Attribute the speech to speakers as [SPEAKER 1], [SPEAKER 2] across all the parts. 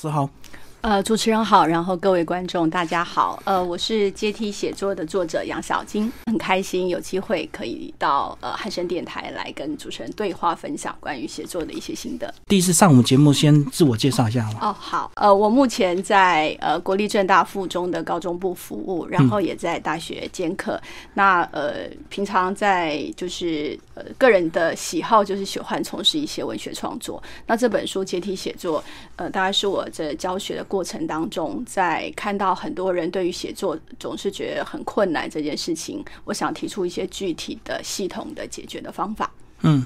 [SPEAKER 1] 四号。
[SPEAKER 2] 呃，主持人好，然后各位观众大家好，呃，我是阶梯写作的作者杨小金，很开心有机会可以到呃汉声电台来跟主持人对话，分享关于写作的一些心得。
[SPEAKER 1] 第一次上我们节目，先自我介绍一下好吗？
[SPEAKER 2] 哦，好，呃，我目前在呃国立政大附中的高中部服务，然后也在大学兼课。那呃，平常在就是呃个人的喜好就是喜欢从事一些文学创作。那这本书阶梯写作，呃，当然是我这教学的。过程当中，在看到很多人对于写作总是觉得很困难这件事情，我想提出一些具体的、系统的解决的方法。
[SPEAKER 1] 嗯，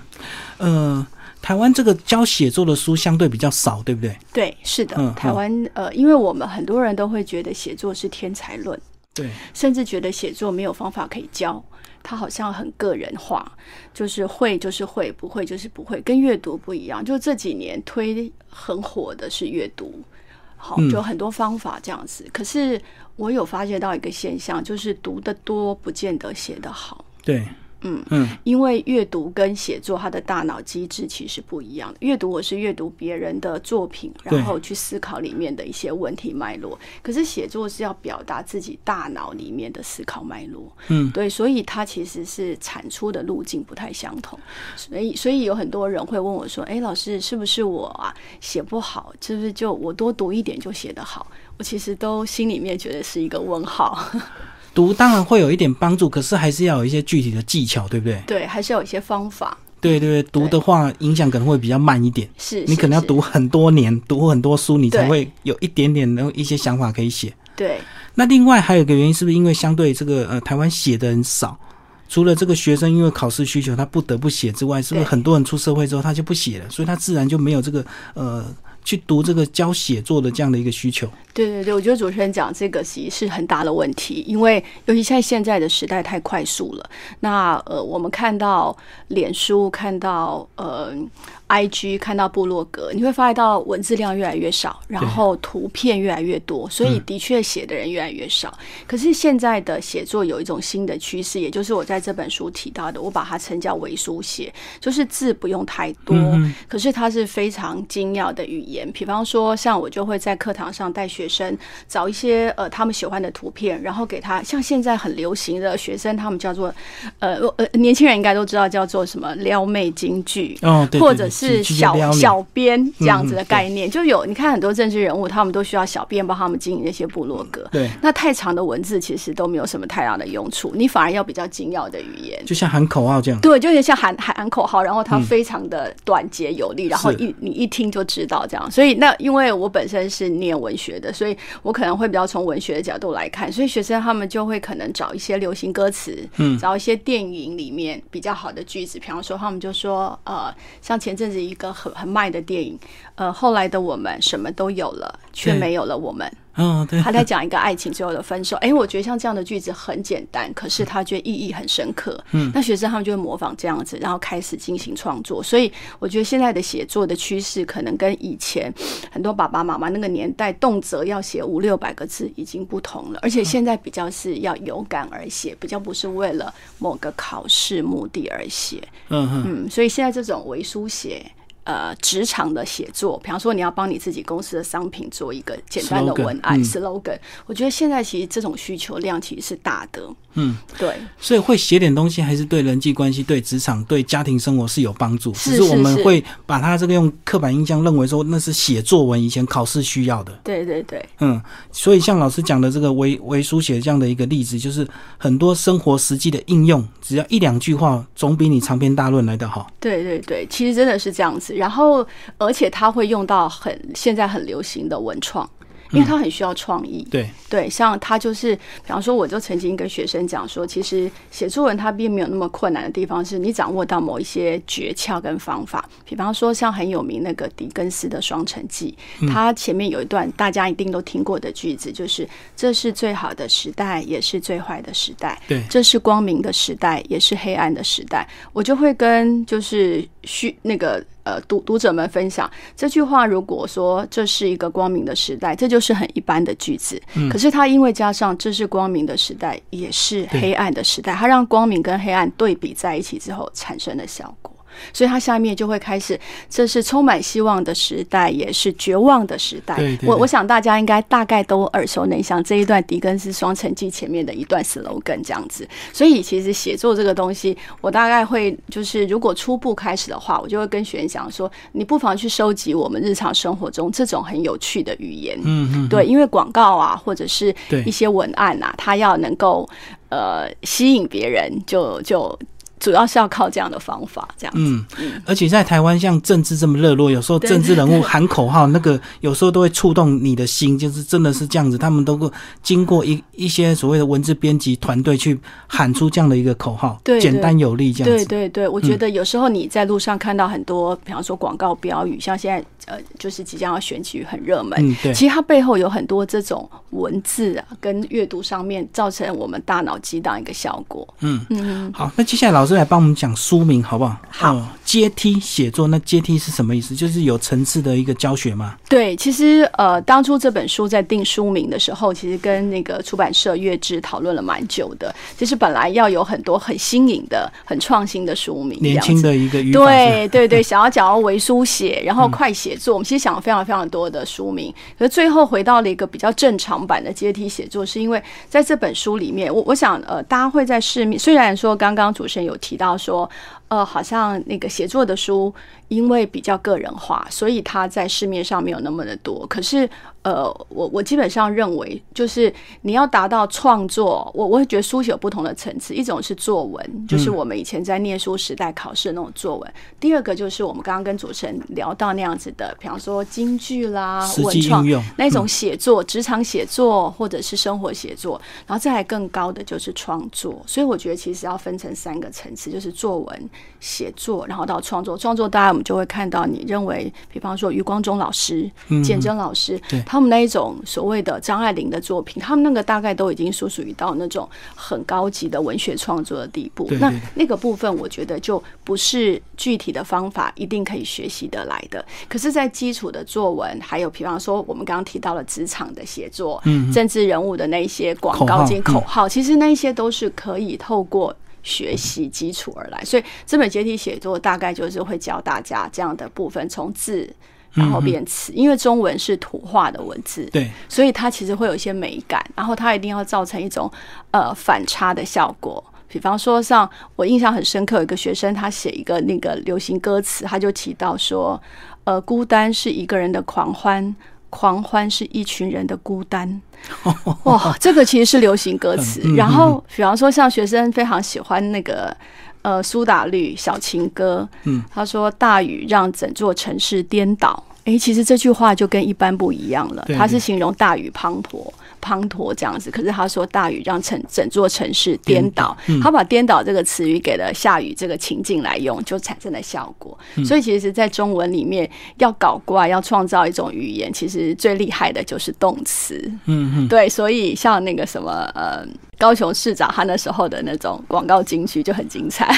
[SPEAKER 1] 呃，台湾这个教写作的书相对比较少，对不对？
[SPEAKER 2] 对，是的。台湾呃，因为我们很多人都会觉得写作是天才论，
[SPEAKER 1] 对，
[SPEAKER 2] 甚至觉得写作没有方法可以教，它好像很个人化，就是会就是会，不会就是不会，跟阅读不一样。就这几年推很火的是阅读。好，就很多方法这样子。可是我有发现到一个现象，就是读的多不见得写得好。
[SPEAKER 1] 对。
[SPEAKER 2] 嗯嗯，因为阅读跟写作，它的大脑机制其实不一样的。阅读我是阅读别人的作品，然后去思考里面的一些问题脉络。可是写作是要表达自己大脑里面的思考脉络。嗯，对，所以它其实是产出的路径不太相同。所以，所以有很多人会问我说：“哎，老师，是不是我啊写不好？是不是就我多读一点就写得好？”我其实都心里面觉得是一个问号。
[SPEAKER 1] 读当然会有一点帮助，可是还是要有一些具体的技巧，对不对？
[SPEAKER 2] 对，还是要有一些方法。
[SPEAKER 1] 对对对，读的话影响可能会比较慢一点。
[SPEAKER 2] 是，
[SPEAKER 1] 你可能要读很多年，读很多书，你才会有一点点的一些想法可以写。
[SPEAKER 2] 对。
[SPEAKER 1] 那另外还有一个原因，是不是因为相对这个呃台湾写的人少？除了这个学生因为考试需求他不得不写之外，是不是很多人出社会之后他就不写了？所以他自然就没有这个呃。去读这个教写作的这样的一个需求，
[SPEAKER 2] 对对对，我觉得主持人讲这个其实是很大的问题，因为尤其在现在的时代太快速了。那呃，我们看到脸书，看到呃。I G 看到部落格，你会发现到文字量越来越少，然后图片越来越多，所以的确写的人越来越少。可是现在的写作有一种新的趋势，也就是我在这本书提到的，我把它称叫微书写，就是字不用太多，可是它是非常精妙的语言。比方说，像我就会在课堂上带学生找一些呃他们喜欢的图片，然后给他像现在很流行的学生，他们叫做呃呃年轻人应该都知道叫做什么撩妹京剧，
[SPEAKER 1] 哦，
[SPEAKER 2] 或者。是小小编这样子的概念，就有你看很多政治人物，他们都需要小编帮他们经营那些部落格。
[SPEAKER 1] 对，
[SPEAKER 2] 那太长的文字其实都没有什么太大的用处，你反而要比较精要的语言，
[SPEAKER 1] 就像喊口号这样。
[SPEAKER 2] 对，就有点像喊喊口号，然后它非常的短捷有力，然后一你一听就知道这样。所以那因为我本身是念文学的，所以我可能会比较从文学的角度来看，所以学生他们就会可能找一些流行歌词，嗯，找一些电影里面比较好的句子，比方说他们就说呃，像前阵子一个很很。卖的电影，呃，后来的我们什么都有了，却没有了我们。
[SPEAKER 1] 嗯，对，
[SPEAKER 2] 他在讲一个爱情最后的分手。哎，我觉得像这样的句子很简单，可是他觉得意义很深刻。嗯，那学生他们就会模仿这样子，然后开始进行创作。所以我觉得现在的写作的趋势，可能跟以前很多爸爸妈妈那个年代动辄要写五六百个字已经不同了。而且现在比较是要有感而写，比较不是为了某个考试目的而写。嗯嗯，所以现在这种为书写。呃，职场的写作，比方说你要帮你自己公司的商品做一个简单的文案 slogan，我觉得现在其实这种需求量其实是大的。嗯，对，
[SPEAKER 1] 所以会写点东西，还是对人际关系、对职场、对家庭生活是有帮助。
[SPEAKER 2] 只
[SPEAKER 1] 是我们会把它这个用刻板印象认为说那是写作文，以前考试需要的。
[SPEAKER 2] 对对对，
[SPEAKER 1] 嗯，所以像老师讲的这个微微书写这样的一个例子，就是很多生活实际的应用，只要一两句话，总比你长篇大论来的好。
[SPEAKER 2] 对对对，其实真的是这样子。然后，而且他会用到很现在很流行的文创。因为他很需要创意，
[SPEAKER 1] 对。
[SPEAKER 2] 对，像他就是，比方说，我就曾经跟学生讲说，其实写作文它并没有那么困难的地方，是你掌握到某一些诀窍跟方法。比方说，像很有名那个狄更斯的《双城记》，他前面有一段大家一定都听过的句子，就是“这是最好的时代，也是最坏的时代；
[SPEAKER 1] 对，
[SPEAKER 2] 这是光明的时代，也是黑暗的时代。”我就会跟就是需那个。呃，读读者们分享这句话，如果说这是一个光明的时代，这就是很一般的句子。嗯，可是它因为加上这是光明的时代，也是黑暗的时代，它让光明跟黑暗对比在一起之后产生的效果。所以它下面就会开始，这是充满希望的时代，也是绝望的时代。
[SPEAKER 1] 对对对
[SPEAKER 2] 我我想大家应该大概都耳熟能详这一段狄更斯《双城记》前面的一段 slogan 这样子。所以其实写作这个东西，我大概会就是如果初步开始的话，我就会跟学员讲说，你不妨去收集我们日常生活中这种很有趣的语言。
[SPEAKER 1] 嗯嗯，
[SPEAKER 2] 对，因为广告啊，或者是一些文案啊，它要能够呃吸引别人，就就主要是要靠这样的方法，这样子。
[SPEAKER 1] 嗯，而且在台湾像政治这么热络，有时候政治人物喊口号，那个有时候都会触动你的心，就是真的是这样子。他们都会经过一一些所谓的文字编辑团队去喊出这样的一个口号，
[SPEAKER 2] 对对
[SPEAKER 1] 简单有力这样子。
[SPEAKER 2] 对对对，我觉得有时候你在路上看到很多，比方说广告标语，像现在呃，就是即将要选举很热门，
[SPEAKER 1] 嗯，对，
[SPEAKER 2] 其实它背后有很多这种文字啊，跟阅读上面造成我们大脑激荡一个效果。
[SPEAKER 1] 嗯
[SPEAKER 2] 嗯，
[SPEAKER 1] 好，那接下来老师来帮我们讲书名好不好？
[SPEAKER 2] 好
[SPEAKER 1] 呃阶梯写作，那阶梯是什么意思？就是有层次的一个教学吗？
[SPEAKER 2] 对，其实呃，当初这本书在定书名的时候，其实跟那个出版社月之讨论了蛮久的。其实本来要有很多很新颖的、很创新的书名，
[SPEAKER 1] 年轻的一个
[SPEAKER 2] 对对对，想要讲到为书写，然后快写作，我们其实想了非常非常多的书名，可是最后回到了一个比较正常版的阶梯写作，是因为在这本书里面，我我想呃，大家会在市面，虽然说刚刚主持人有提到说。呃，好像那个写作的书，因为比较个人化，所以它在市面上没有那么的多。可是，呃，我我基本上认为，就是你要达到创作，我我会觉得书写有不同的层次，一种是作文，就是我们以前在念书时代考试的那种作文；第二个就是我们刚刚跟主持人聊到那样子的，比方说京剧啦、文创那种写作、职场写作或者是生活写作，然后再来更高的就是创作。所以我觉得其实要分成三个层次，就是作文、写作，然后到创作。创作大家我们就会看到，你认为，比方说余光中老师、简真老师
[SPEAKER 1] 对，
[SPEAKER 2] 他们那一种所谓的张爱玲的作品，他们那个大概都已经属属于到那种很高级的文学创作的地步。那那个部分，我觉得就不是具体的方法一定可以学习得来的。可是，在基础的作文，还有比方说我们刚刚提到了职场的写作，
[SPEAKER 1] 嗯
[SPEAKER 2] 政治人物的那一些广告及口
[SPEAKER 1] 嗯
[SPEAKER 2] 号，其实那一些都是可以透过。学习基础而来，所以这本阶梯写作大概就是会教大家这样的部分，从字然后变词，因为中文是土化的文字，
[SPEAKER 1] 对，
[SPEAKER 2] 所以它其实会有一些美感，然后它一定要造成一种呃反差的效果。比方说，像我印象很深刻，有一个学生他写一个那个流行歌词，他就提到说，呃，孤单是一个人的狂欢，狂欢是一群人的孤单。哇，这个其实是流行歌词。
[SPEAKER 1] 嗯
[SPEAKER 2] 然后，比方说，像学生非常喜欢那个呃苏打绿《小情歌》，
[SPEAKER 1] 嗯，
[SPEAKER 2] 他说大雨让整座城市颠倒。诶，其实这句话就跟一般不一样了
[SPEAKER 1] 对，
[SPEAKER 2] 它是形容大雨滂沱。滂沱这样子，可是他说大雨让整整座城市颠倒，他把颠倒这个词语给了下雨这个情境来用，就产生了效果。所以其实，在中文里面要搞怪，要创造一种语言，其实最厉害的就是动词。
[SPEAKER 1] 嗯嗯，
[SPEAKER 2] 对，所以像那个什么呃，高雄市长他那时候的那种广告金曲就很精彩。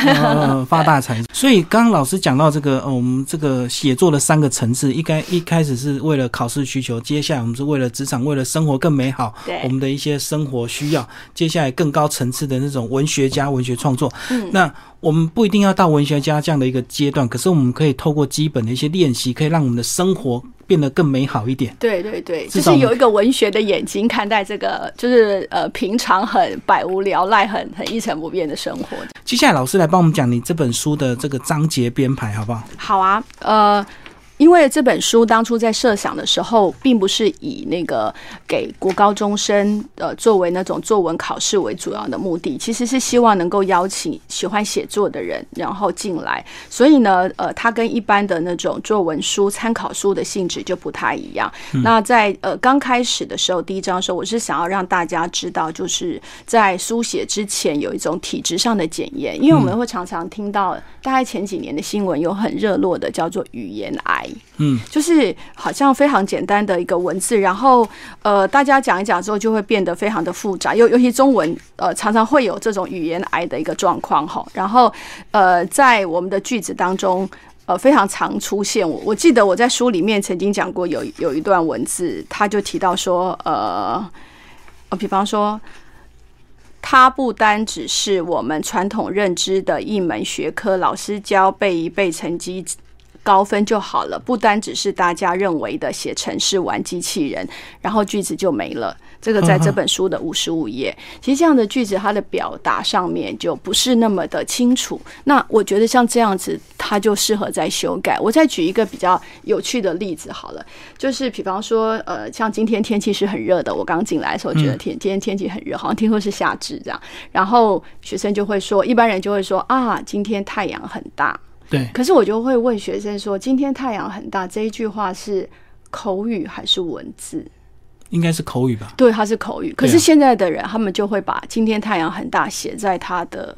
[SPEAKER 1] 发大财。所以刚刚老师讲到这个，我们这个写作的三个层次，一开一开始是为了考试需求，接下来我们是为了职场，为了生活更美好，
[SPEAKER 2] 对
[SPEAKER 1] 我们的一些生活需要，接下来更高层次的那种文学家、文学创作。
[SPEAKER 2] 嗯
[SPEAKER 1] 那我们不一定要到文学家这样的一个阶段，可是我们可以透过基本的一些练习，可以让我们的生活变得更美好一点。
[SPEAKER 2] 对对对，就是有一个文学的眼睛看待这个，就是呃平常很百无聊赖、很很一成不变的生活。
[SPEAKER 1] 接下来老师来帮我们讲你这本书的这个章节编排，好不好？
[SPEAKER 2] 好啊，呃。因为这本书当初在设想的时候，并不是以那个给国高中生呃作为那种作文考试为主要的目的，其实是希望能够邀请喜欢写作的人然后进来。所以呢，呃，它跟一般的那种作文书、参考书的性质就不太一样。那在呃刚开始的时候，第一章的时候，我是想要让大家知道，就是在书写之前有一种体质上的检验，因为我们会常常听到，大概前几年的新闻有很热络的叫做语言癌。
[SPEAKER 1] 嗯，
[SPEAKER 2] 就是好像非常简单的一个文字，然后呃，大家讲一讲之后就会变得非常的复杂，尤尤其中文呃常常会有这种语言癌的一个状况哈。然后呃，在我们的句子当中。呃，非常常出现。我我记得我在书里面曾经讲过有有一段文字，他就提到说，呃，呃，比方说，它不单只是我们传统认知的一门学科，老师教背一背，成绩高分就好了。不单只是大家认为的写程式、玩机器人，然后句子就没了。这个在这本书的五十五页，其实这样的句子它的表达上面就不是那么的清楚。那我觉得像这样子，它就适合在修改。我再举一个比较有趣的例子好了，就是比方说，呃，像今天天气是很热的，我刚进来的时候觉得天今天天气很热，好像听说是夏至这样。然后学生就会说，一般人就会说啊，今天太阳很大。
[SPEAKER 1] 对。
[SPEAKER 2] 可是我就会问学生说，今天太阳很大这一句话是口语还是文字？
[SPEAKER 1] 应该是口语吧？
[SPEAKER 2] 对，它是口语。可是现在的人，他们就会把“今天太阳很大”写在他的。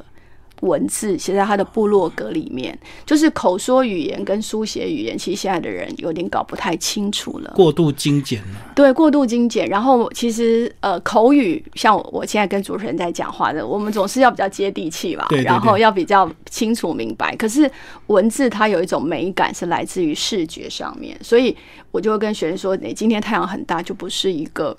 [SPEAKER 2] 文字写在他的部落格里面，就是口说语言跟书写语言，其实现在的人有点搞不太清楚了。
[SPEAKER 1] 过度精简了，
[SPEAKER 2] 对，过度精简。然后其实呃，口语像我我现在跟主持人在讲话的，我们总是要比较接地气吧，然后要比较清楚明白。可是文字它有一种美感，是来自于视觉上面，所以我就会跟学生说：，你今天太阳很大，就不是一个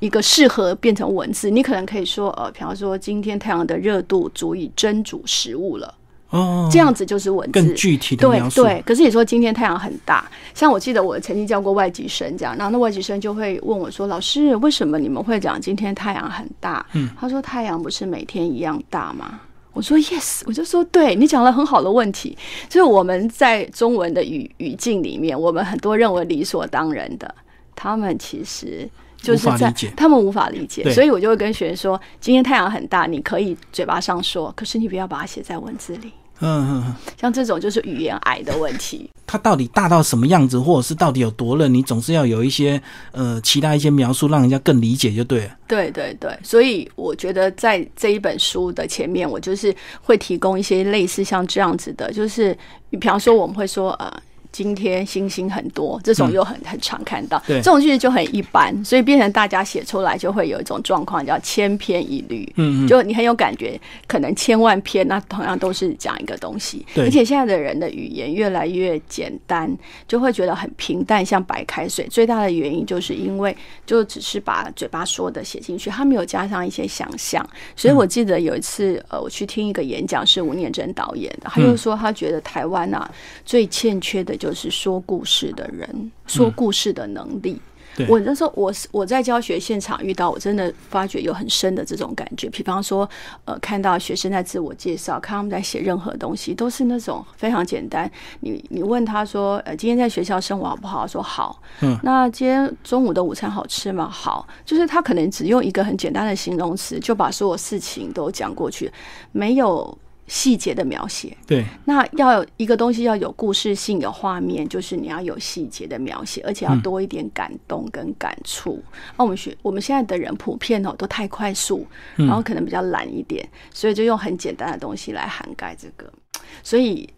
[SPEAKER 2] 一个适合变成文字。你可能可以说，呃，比方说今天太阳的热度足以蒸。煮食物了哦，这样子就是文字
[SPEAKER 1] 更具体的描
[SPEAKER 2] 述。对，可是你说今天太阳很大，像我记得我曾经教过外籍生这样，然后那外籍生就会问我说：“老师，为什么你们会讲今天太阳很大？”嗯，他说：“太阳不是每天一样大吗？”我说：“Yes。”我就说：“对你讲了很好的问题。”就是我们在中文的语语境里面，我们很多认为理所当然的，他们其实。就是在他们无法理解，所以我就会跟学生说：今天太阳很大，你可以嘴巴上说，可是你不要把它写在文字里。嗯嗯嗯，像这种就是语言癌的问题。
[SPEAKER 1] 它到底大到什么样子，或者是到底有多热，你总是要有一些呃其他一些描述，让人家更理解就对了。
[SPEAKER 2] 对对对，所以我觉得在这一本书的前面，我就是会提供一些类似像这样子的，就是比方说我们会说呃。今天星星很多，这种又很很常看到，这种句子就很一般，所以变成大家写出来就会有一种状况叫千篇一律。嗯嗯，就你很有感觉，可能千万篇，那同样都是讲一个东西。
[SPEAKER 1] 对，
[SPEAKER 2] 而且现在的人的语言越来越简单，就会觉得很平淡，像白开水。最大的原因就是因为就只是把嘴巴说的写进去，他没有加上一些想象。所以我记得有一次，呃，我去听一个演讲，是吴念真导演的，他就说他觉得台湾啊最欠缺的。就是说故事的人，说故事的能力。我那时候，我我在教学现场遇到，我真的发觉有很深的这种感觉。比方说，呃，看到学生在自我介绍，看他们在写任何东西，都是那种非常简单。你你问他说，呃，今天在学校生活好不好？说好。嗯。那今天中午的午餐好吃吗？好。就是他可能只用一个很简单的形容词，就把所有事情都讲过去，没有。细节的描写，
[SPEAKER 1] 对，
[SPEAKER 2] 那要有一个东西要有故事性、有画面，就是你要有细节的描写，而且要多一点感动跟感触。那我们学我们现在的人普遍哦都太快速，然后可能比较懒一点，所以就用很简单的东西来涵盖这个，所以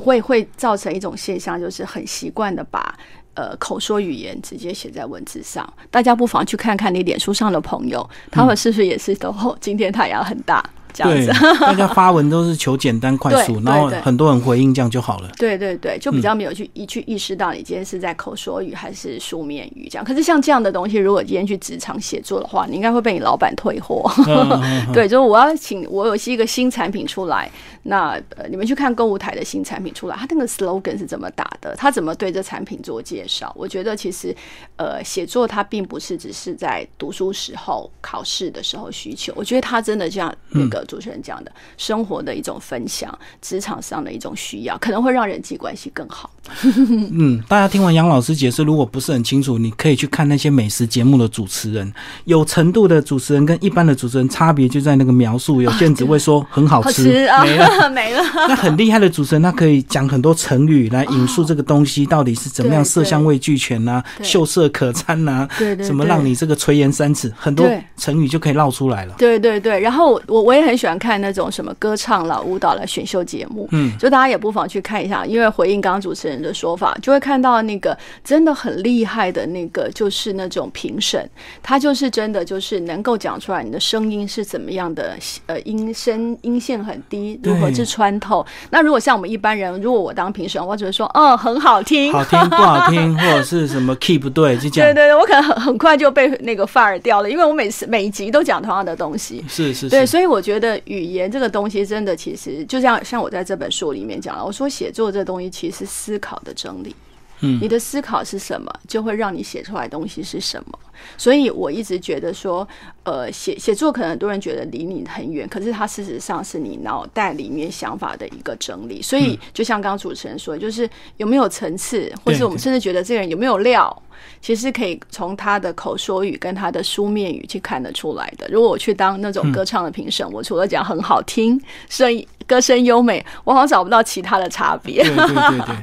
[SPEAKER 2] 会会造成一种现象，就是很习惯的把呃口说语言直接写在文字上。大家不妨去看看你脸书上的朋友，他们是不是也是都今天太阳很大？
[SPEAKER 1] 对，大家发文都是求简单快速，然后很多人回应这样就好了。
[SPEAKER 2] 对对对，就比较没有去一去意识到你今天是在口说语还是书面语这样。可是像这样的东西，如果今天去职场写作的话，你应该会被你老板退货。对，就是我要请我有一个新产品出来，那呃你们去看购物台的新产品出来，它那个 slogan 是怎么打的？他怎么对这产品做介绍？我觉得其实呃写作它并不是只是在读书时候、考试的时候需求。我觉得它真的这样那个。主持人讲的生活的一种分享，职场上的一种需要，可能会让人际关系更好。
[SPEAKER 1] 嗯，大家听完杨老师解释，如果不是很清楚，你可以去看那些美食节目的主持人，有程度的主持人跟一般的主持人差别就在那个描述，有些人只会说很好吃，没了
[SPEAKER 2] 没了。
[SPEAKER 1] 那很厉害的主持人，他可以讲很多成语来引述这个东西到底是怎么样，色香味俱全呐，秀色可餐呐，
[SPEAKER 2] 对对，
[SPEAKER 1] 怎么让你这个垂涎三尺，很多成语就可以绕出来了。
[SPEAKER 2] 对对对，然后我我我也很喜欢看那种什么歌唱啦、舞蹈啦选秀节目，
[SPEAKER 1] 嗯，
[SPEAKER 2] 就大家也不妨去看一下，因为回应刚刚主持人的说法，就会看到那个真的很厉害的那个，就是那种评审，他就是真的就是能够讲出来你的声音是怎么样的，呃，音声音线很低，如何去穿透。那如果像我们一般人，如果我当评审，我只会说，嗯，很好听，
[SPEAKER 1] 好听不好听，或者是什么 key 不对，就这样。
[SPEAKER 2] 对对对，我可能很很快就被那个 fire 掉了，因为我每次每一集都讲同样的东西。
[SPEAKER 1] 是是，
[SPEAKER 2] 对，所以我觉得得语言这个东西真的，其实就像像我在这本书里面讲了，我说写作这东西其实思考的整理。
[SPEAKER 1] 嗯，
[SPEAKER 2] 你的思考是什么，就会让你写出来的东西是什么。所以我一直觉得说，呃，写写作可能很多人觉得离你很远，可是它事实上是你脑袋里面想法的一个整理。所以就像刚刚主持人说，就是有没有层次，或是我们甚至觉得这个人有没有料，其实可以从他的口说语跟他的书面语去看得出来的。如果我去当那种歌唱的评审，我除了讲很好听，声音歌声优美，我好像找不到其他的差别。
[SPEAKER 1] 对对对对。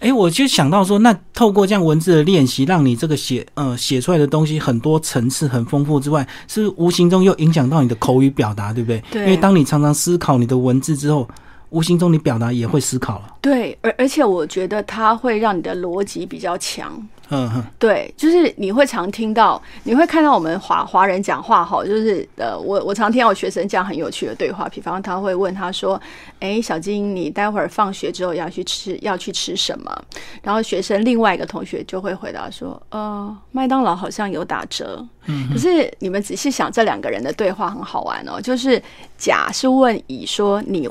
[SPEAKER 1] 哎，我就想到说，那透过这样文字的练习，让你这个写呃写出来的东西很多层次很丰富之外，是无形中又影响到你的口语表达，对不对？
[SPEAKER 2] 对。
[SPEAKER 1] 因为当你常常思考你的文字之后，无形中你表达也会思考了。
[SPEAKER 2] 对，而而且我觉得它会让你的逻辑比较强。
[SPEAKER 1] 嗯，
[SPEAKER 2] 对，就是你会常听到，你会看到我们华华人讲话哈，就是呃，我我常听到我学生讲很有趣的对话，比方他会问他说：“哎，小金，你待会儿放学之后要去吃要去吃什么？”然后学生另外一个同学就会回答说：“呃，麦当劳好像有打折。”
[SPEAKER 1] 嗯，
[SPEAKER 2] 可是你们仔细想，这两个人的对话很好玩哦。就是甲是问乙说：“你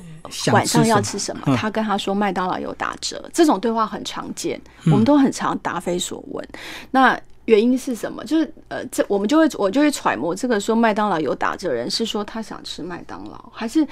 [SPEAKER 2] 晚上要吃什么？”他跟他说：“麦当劳有打折。”这种对话很常见，我们都很常答非所。问，那原因是什么？就是呃，这我们就会我就会揣摩，这个说麦当劳有打折人是说他想吃麦当劳，还是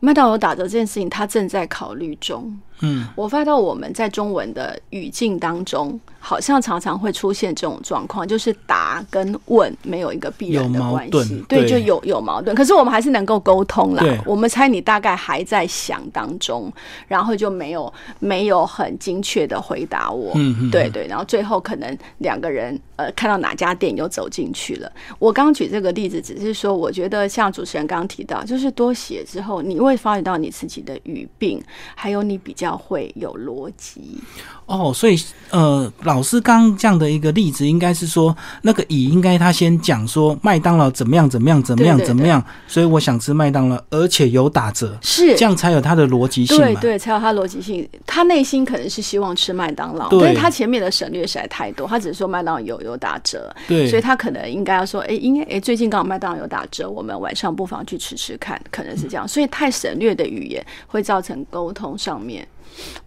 [SPEAKER 2] 麦当劳打折这件事情他正在考虑中。
[SPEAKER 1] 嗯，
[SPEAKER 2] 我发到我们在中文的语境当中，好像常常会出现这种状况，就是答跟问没有一个必然的关系，对，就有有矛盾。可是我们还是能够沟通啦。我们猜你大概还在想当中，然后就没有没有很精确的回答我。
[SPEAKER 1] 嗯嗯，
[SPEAKER 2] 对对，然后最后可能两个人呃看到哪家店又走进去了。我刚举这个例子，只是说我觉得像主持人刚刚提到，就是多写之后，你会发觉到你自己的语病，还有你比较。要会有逻辑
[SPEAKER 1] 哦，所以呃，老师刚这样的一个例子，应该是说那个乙应该他先讲说麦当劳怎么样怎么样怎么样怎么样，所以我想吃麦当劳，而且有打折，
[SPEAKER 2] 是
[SPEAKER 1] 这样才有他的逻辑性，
[SPEAKER 2] 对对，才有他逻辑性。他内心可能是希望吃麦当劳，但是他前面的省略实在太多，他只是说麦当劳有有打折，
[SPEAKER 1] 对，
[SPEAKER 2] 所以他可能应该要说，哎，应该哎，最近刚好麦当劳有打折，我们晚上不妨去吃吃看，可能是这样。所以太省略的语言会造成沟通上面。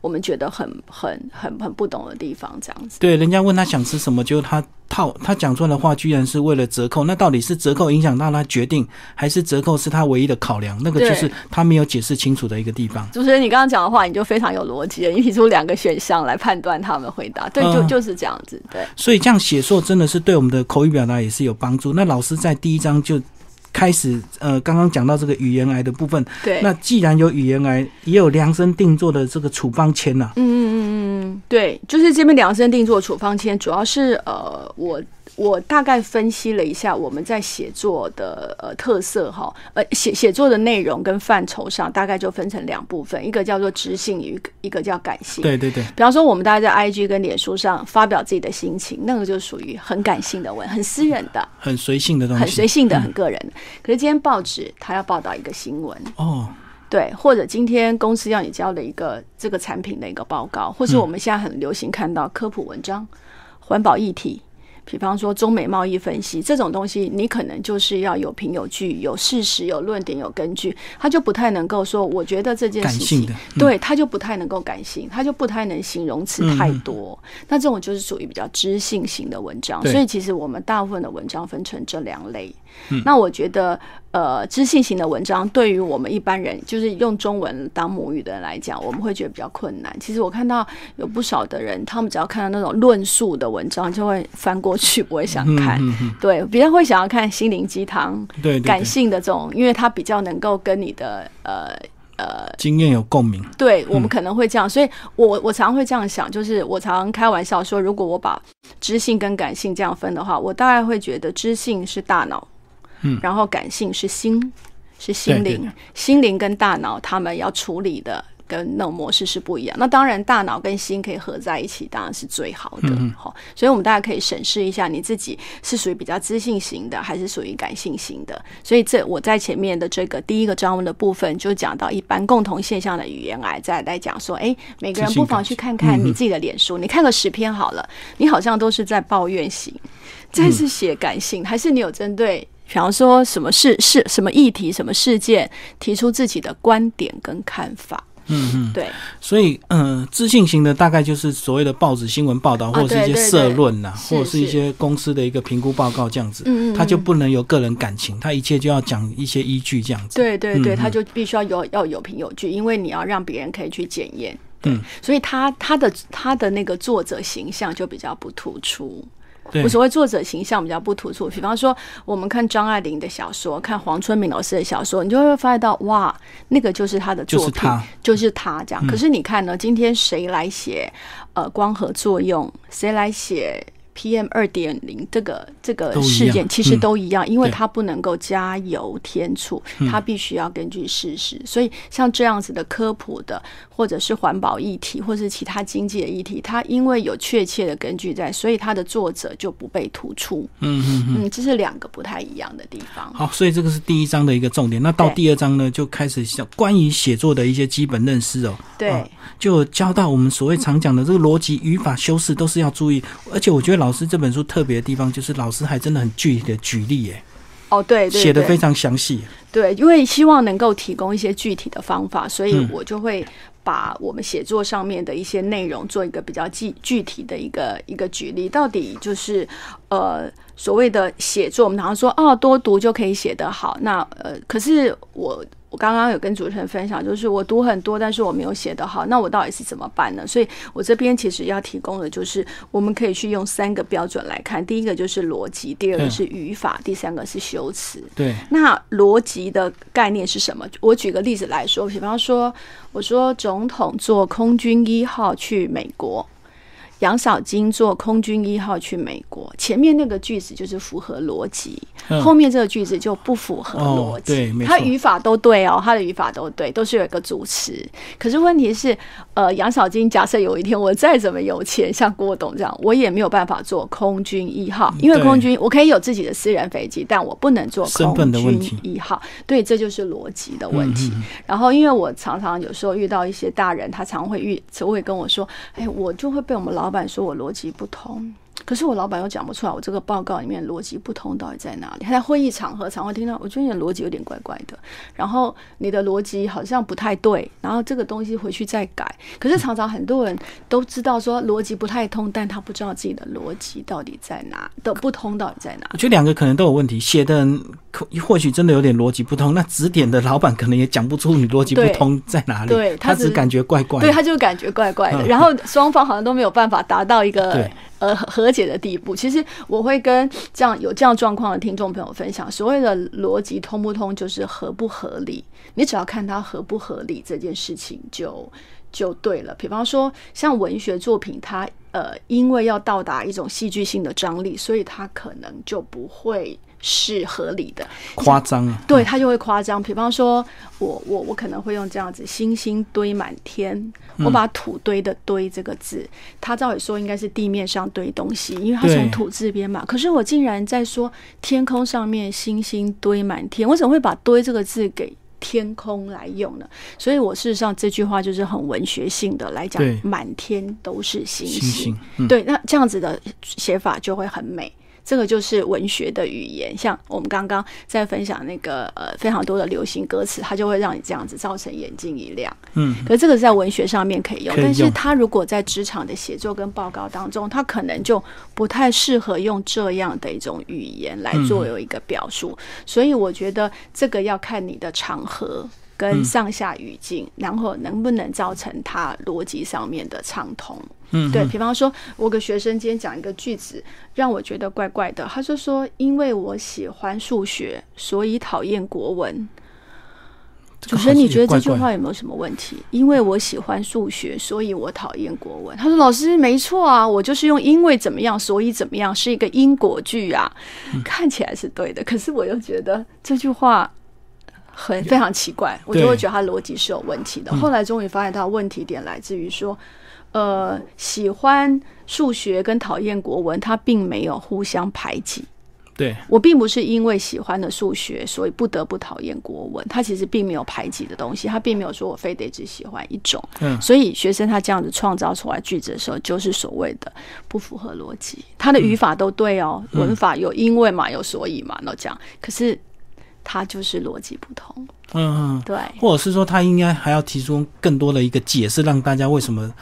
[SPEAKER 2] 我们觉得很很很很不懂的地方，这样子。
[SPEAKER 1] 对，人家问他想吃什么，就他套他讲出来的话，居然是为了折扣。那到底是折扣影响到他决定，还是折扣是他唯一的考量？那个就是他没有解释清楚的一个地方。
[SPEAKER 2] 主持人，你刚刚讲的话，你就非常有逻辑了。你提出两个选项来判断他们回答，对，就就是这样子。对，
[SPEAKER 1] 所以这样写作真的是对我们的口语表达也是有帮助。那老师在第一章就。开始，呃，刚刚讲到这个语言癌的部分，
[SPEAKER 2] 对，
[SPEAKER 1] 那既然有语言癌，也有量身定做的这个处方签呐。
[SPEAKER 2] 嗯嗯嗯嗯，对，就是这边量身定做处方签，主要是呃我。我大概分析了一下我们在写作的呃特色哈，呃写写作的内容跟范畴上，大概就分成两部分，一个叫做知性，一个一个叫感性。
[SPEAKER 1] 对对对。
[SPEAKER 2] 比方说，我们大家在 IG 跟脸书上发表自己的心情，那个就属于很感性的文，很私人的，
[SPEAKER 1] 很随性的东西，
[SPEAKER 2] 很随性的，很个人。可是今天报纸它要报道一个新闻
[SPEAKER 1] 哦，
[SPEAKER 2] 对，或者今天公司要你交的一个这个产品的一个报告，或是我们现在很流行看到科普文章、环保议题。比方说中美贸易分析这种东西，你可能就是要有凭有据、有事实、有论点、有根据，他就不太能够说，我觉得这件事情，对他就不太能够感性，他就不太能形容词太多。那这种就是属于比较知性型的文章。所以其实我们大部分的文章分成这两类。那我觉得，呃，知性型的文章对于我们一般人，就是用中文当母语的人来讲，我们会觉得比较困难。其实我看到有不少的人，他们只要看到那种论述的文章，就会翻过去，不会想看。对，比较会想要看心灵鸡汤、
[SPEAKER 1] 对
[SPEAKER 2] 感性的这种，因为它比较能够跟你的呃呃
[SPEAKER 1] 经验有共鸣。
[SPEAKER 2] 对我们可能会这样，所以我我常会这样想，就是我常开玩笑说，如果我把知性跟感性这样分的话，我大概会觉得知性是大脑。
[SPEAKER 1] 嗯，
[SPEAKER 2] 然后感性是心，是心
[SPEAKER 1] 对对
[SPEAKER 2] 灵，心灵跟大脑他们要处理的。跟那种模式是不一样。那当然，大脑跟心可以合在一起，当然是最好的。好、所以我们大家可以审视一下，你自己是属于比较知性型的，还是属于感性型的。所以这我在前面的这个第一个章文的部分，就讲到一般共同现象的语言癌，再来讲说，哎，每个人不妨去看看你自己的脸书，你看个十篇好了，你好像都是在抱怨型，这是写感性，还是你有针对？比方说什么事事什么议题什么事件，提出自己的观点跟看法。
[SPEAKER 1] 嗯嗯，
[SPEAKER 2] 对，
[SPEAKER 1] 所以嗯，知性型的大概就是所谓的报纸新闻报道，或者是一些社论呐，或者是一些公司的一个评估报告这样子，
[SPEAKER 2] 嗯嗯，
[SPEAKER 1] 他就不能有个人感情，他一切就要讲一些依据这样子。
[SPEAKER 2] 对对对，
[SPEAKER 1] 嗯
[SPEAKER 2] 他就必须要有要有凭有据，因为你要让别人可以去检验。
[SPEAKER 1] 嗯，
[SPEAKER 2] 所以他他的他的那个作者形象就比较不突出。
[SPEAKER 1] 对
[SPEAKER 2] 我所谓作者形象比较不突出，比方说我们看张爱玲的小说，看黄春明老师的小说，你就会发现到哇，那个就是他的作品，
[SPEAKER 1] 就是他，
[SPEAKER 2] 就是他这样。
[SPEAKER 1] 嗯
[SPEAKER 2] 可是你看呢，今天谁来写呃光合作用？谁来写 PM 二点零这个这个事件？其实
[SPEAKER 1] 嗯
[SPEAKER 2] 都一样，因为它不能够加油添醋，
[SPEAKER 1] 嗯
[SPEAKER 2] 它必须要根据事实。所以像这样子的科普的，或者是环保议题，或是其他经济的议题，它因为有确切的根据在，所以它的作者就不被突出。
[SPEAKER 1] 嗯嗯嗯。
[SPEAKER 2] 嗯，这是两个不太一样的地方。
[SPEAKER 1] 好，所以这个是第一章的一个重点。那到第二章呢，就开始讲关于写作的一些基本认识哦。
[SPEAKER 2] 对。
[SPEAKER 1] 哦就有教到我们所谓常讲的这个逻辑、语法、修饰都是要注意。而且我觉得老师这本书特别的地方，就是老师还真的很具体的举例，耶，
[SPEAKER 2] 哦，对对对
[SPEAKER 1] 写的非常详细。
[SPEAKER 2] 对，因为希望能够提供一些具体的方法，所以
[SPEAKER 1] 嗯
[SPEAKER 2] 我就会把我们写作上面的一些内容做一个比较具具体的一个一个举例。到底就是呃所谓的写作，我们常常说哦多读就可以写得好，那呃可是我。我刚刚有跟主持人分享，就是我读很多，但是我没有写得好，那我到底是怎么办呢？所以我这边其实要提供的就是，我们可以去用三个标准来看，第一个就是逻辑，第二个
[SPEAKER 1] 嗯
[SPEAKER 2] 是语法，第三个是修辞。
[SPEAKER 1] 对，
[SPEAKER 2] 那逻辑的概念是什么？我举个例子来说，比方说，我说总统坐空军一号去美国，杨小金坐空军一号去美国，前面那个句子就是符合逻辑，
[SPEAKER 1] 嗯
[SPEAKER 2] 后面这个句子就不符合逻
[SPEAKER 1] 哦
[SPEAKER 2] 辑。
[SPEAKER 1] 对
[SPEAKER 2] 他语法都对哦，他的语法都对，都是有一个主持。可是问题是，呃，杨小金假设有一天我再怎么有钱，像郭董这样，我也没有办法坐空军一号，因为空军我可以有自己的私人飞机，但我不能坐空军一号。对，这就是逻辑的问题。然后，因为我常常有时候遇到一些大人，他常会遇，就会跟我说：“哎，我就会被我们老老板说我逻辑不通。”可是我老板又讲不出来，我这个报告里面逻辑不通到底在哪里？他在会议场合常会听到，我觉得你的逻辑有点怪怪的，然后你的逻辑好像不太对，然后这个东西回去再改。可是常常很多人都知道说逻辑不太通，但他不知道自己的逻辑到底在哪的不通到底在哪
[SPEAKER 1] 我。觉得两个可能都有问题，写的人可或许真的有点逻辑不通，那指点的老板可能也讲不出你逻辑不通在哪里，
[SPEAKER 2] 对他只
[SPEAKER 1] 感觉怪怪的。
[SPEAKER 2] 对，他就感觉怪怪的，
[SPEAKER 1] 嗯
[SPEAKER 2] 然后双方好像都没有办法达到一个
[SPEAKER 1] 对
[SPEAKER 2] 呃和解的地步。其实我会跟这样有这样状况的听众朋友分享，所谓的逻辑通不通，就是合不合理。你只要看它合不合理这件事情就就对了。比方说，像文学作品，它呃因为要到达一种戏剧性的张力，所以它可能就不会是合理的。
[SPEAKER 1] 夸张啊，
[SPEAKER 2] 对他就会夸张。比方说，我我我可能会用这样子“星星堆满天”，我把“土堆”的“堆”这个字，他照理说应该是地面上堆东西，因为它从土字边嘛。可是我竟然在说天空上面星星堆满天，我怎么会把“堆”这个字给？天空来用呢，所以我事实上这句话就是很文学性的来讲，满天都是星
[SPEAKER 1] 星星，嗯，
[SPEAKER 2] 对，那这样子的写法就会很美。这个就是文学的语言，像我们刚刚在分享那个呃非常多的流行歌词，它就会让你这样子造成眼睛一亮。
[SPEAKER 1] 嗯，
[SPEAKER 2] 可是这个是在文学上面可以用，
[SPEAKER 1] 以用
[SPEAKER 2] 但是它如果在职场的写作跟报告当中，它可能就不太适合用这样的一种语言来作为一个表述。所以我觉得这个要看你的场合。跟上下语境，然后能不能造成它逻辑上面的畅通？
[SPEAKER 1] 嗯，
[SPEAKER 2] 对比方说，我有个学生今天讲一个句子，让我觉得怪怪的。他就说：“因为我喜欢数学，所以讨厌国文。”主持人，你觉得这句话有没有什么问题？因为我喜欢数学，所以我讨厌国文。他说：“老师，没错啊，我就是用‘因为怎么样，所以怎么样’是一个因果句啊，看起来是对的。可是我又觉得这句话很非常奇怪，我就会觉得他逻辑是有问题的。后来终于发现他的问题点来自于说，呃，喜欢数学跟讨厌国文，他并没有互相排挤。
[SPEAKER 1] 对
[SPEAKER 2] 我并不是因为喜欢的数学，所以不得不讨厌国文。他其实并没有排挤的东西，他并没有说我非得只喜欢一种。
[SPEAKER 1] 嗯，
[SPEAKER 2] 所以学生他这样子创造出来句子的时候，就是所谓的不符合逻辑。他的语法都对哦，文法有因为嘛，有所以嘛，都这样。可是他就是逻辑不同。
[SPEAKER 1] 嗯嗯，
[SPEAKER 2] 对，
[SPEAKER 1] 或者是说他应该还要提出更多的一个解释，让大家为什么。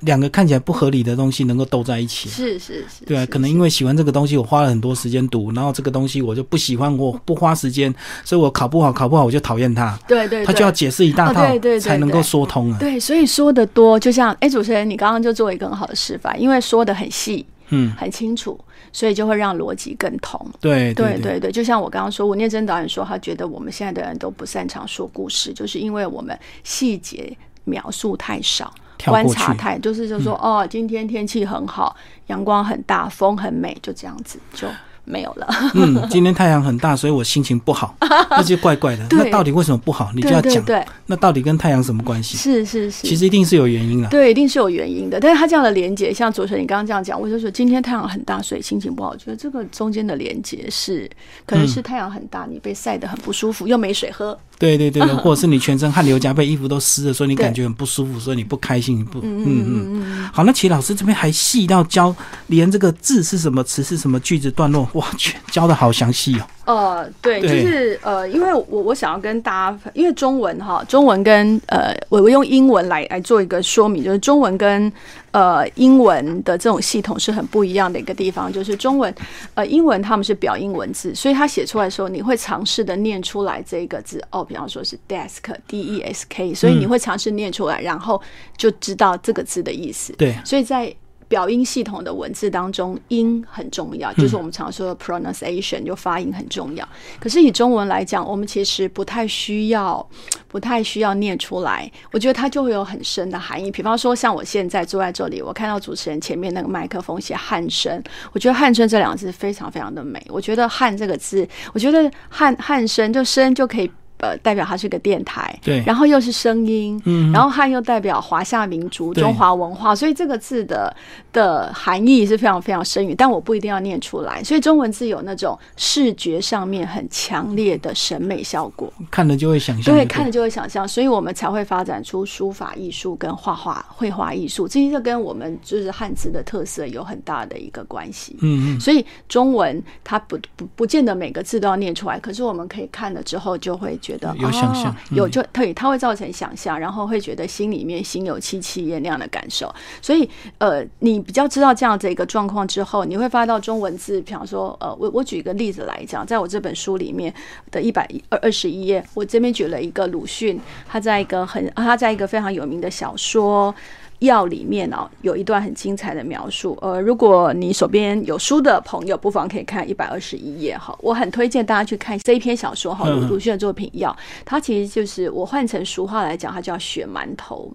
[SPEAKER 1] 两个看起来不合理的东西能够斗在一起，
[SPEAKER 2] 是是是，
[SPEAKER 1] 对啊，可能因为喜欢这个东西，我花了很多时间读，然后这个东西我就不喜欢，我不花时间，所以我考不好，考不好我就讨厌它。
[SPEAKER 2] 对对，
[SPEAKER 1] 他就要解释一大套，
[SPEAKER 2] 对对，
[SPEAKER 1] 才能够说通啊。
[SPEAKER 2] 对，所以说的多，就像哎，主持人，你刚刚就做一个很好的示范，因为说的很细，
[SPEAKER 1] 嗯，
[SPEAKER 2] 很清楚，所以就会让逻辑更通。
[SPEAKER 1] 对
[SPEAKER 2] 对对对，就像我刚刚说，吴念真导演说，他觉得我们现在的人都不擅长说故事，就是因为我们细节描述太少。观察太就是就说哦，今天天气很好，阳光很大，风很美，就这样子就。没有了。
[SPEAKER 1] 嗯，今天太阳很大，所以我心情不好，那就怪怪的。那到底为什么不好？你就要讲。
[SPEAKER 2] 对，
[SPEAKER 1] 那到底跟太阳什么关系？
[SPEAKER 2] 是是是，
[SPEAKER 1] 其实一定是有原因的。
[SPEAKER 2] 对，一定是有原因的。但是他这样的连接，像左晨你刚刚这样讲，我就说今天太阳很大，所以心情不好。我觉得这个中间的连接是，可能是太阳很大，你被晒得很不舒服，又没水喝。
[SPEAKER 1] 对对对，或者是你全身汗流浃背，衣服都湿了，所以你感觉很不舒服，所以你不开心，你不嗯嗯嗯。好，那齐老师这边还细到教，连这个字是什么词是什么句子段落，哇，全教的。好详细哦。
[SPEAKER 2] 呃，对，就是呃，因为我我想要跟大家，因为中文哈，中文跟呃，我我用英文来来做一个说明，就是中文跟呃英文的这种系统是很不一样的一个地方，就是中文呃英文他们是表音文字，所以他写出来的时候，你会尝试的念出来这个字哦，比方说是 desk d e s k，所以你会尝试念出来，然后就知道这个字的意思。
[SPEAKER 1] 对，
[SPEAKER 2] 所以在表音系统的文字当中，音很重要，就是我们常说的 pronunciation，就发音很重要。可是以中文来讲，我们其实不太需要，不太需要念出来。我觉得它就会有很深的含义。比方说，像我现在坐在这里，我看到主持人前面那个麦克风写“汉声”，我觉得“汉声”这两个字非常非常的美。我觉得“汉”这个字，我觉得“汉汉声”就“声”就可以。呃，代表它是个电台，
[SPEAKER 1] 对，
[SPEAKER 2] 然后又是声音，
[SPEAKER 1] 嗯，
[SPEAKER 2] 然后汉又代表华夏民族、中华文化，所以这个字的的含义是非常非常深远。但我不一定要念出来，所以中文字有那种视觉上面很强烈的审美效果，
[SPEAKER 1] 看了就会想象，
[SPEAKER 2] 对，看了就会想象，所以我们才会发展出书法艺术跟画画、绘画艺术，这些跟我们就是汉字的特色有很大的一个关系。
[SPEAKER 1] 嗯嗯，
[SPEAKER 2] 所以中文它不不不见得每个字都要念出来，可是我们可以看了之后就会。觉得
[SPEAKER 1] 有想象，
[SPEAKER 2] 有就对，它会造成想象，然后会觉得心里面心有戚戚焉那样的感受。所以，呃，你比较知道这样子一个状况之后，你会发到中文字，比方说，呃，我我举一个例子来讲，在我这本书里面的一百二二十一页，我这边举了一个鲁迅，他在一个很他在一个非常有名的小说。药里面哦，有一段很精彩的描述。呃，如果你手边有书的朋友，不妨可以看一百二十一页哈。我很推荐大家去看这一篇小说哈，鲁迅的作品《药》，它其实就是我换成俗话来讲，它叫血馒头。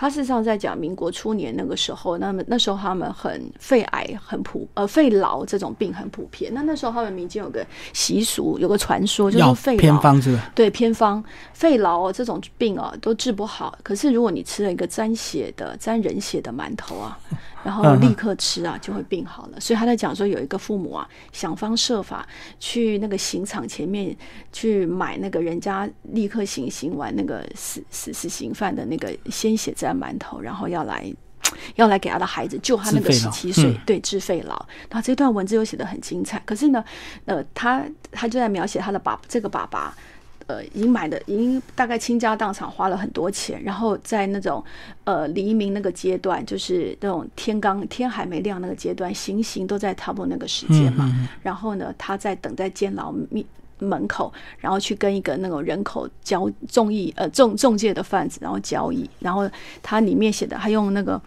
[SPEAKER 2] 它事实上在讲民国初年那个时候，那么那时候他们很肺癌很普，呃，肺痨这种病很普遍。那那时候他们民间有个习俗，有个传说，就是肺
[SPEAKER 1] 偏方是吧？
[SPEAKER 2] 对，偏方肺痨这种病啊都治不好。可是如果你吃了一个沾血的。沾人血的馒头啊，然后立刻吃啊，就会病好了。所以他在讲说，有一个父母啊，想方设法去那个刑场前面去买那个人家立刻行刑完那个死死死刑犯的那个鲜血沾馒头，然后要来要来给他的孩子救他那个十七岁，对治肺痨。然后这段文字又写的很精彩。可是呢，呃，他他就在描写他的爸这个爸爸。呃，已经买的，已经大概倾家荡产，花了很多钱，然后在那种呃黎明那个阶段，就是那种天刚天还没亮那个阶段，行刑都在差不多那个时间嘛。然后呢，他在等在监牢面门口，然后去跟一个那种人口交中易呃中中介的贩子，然后交易。然后他里面写的，他用那个。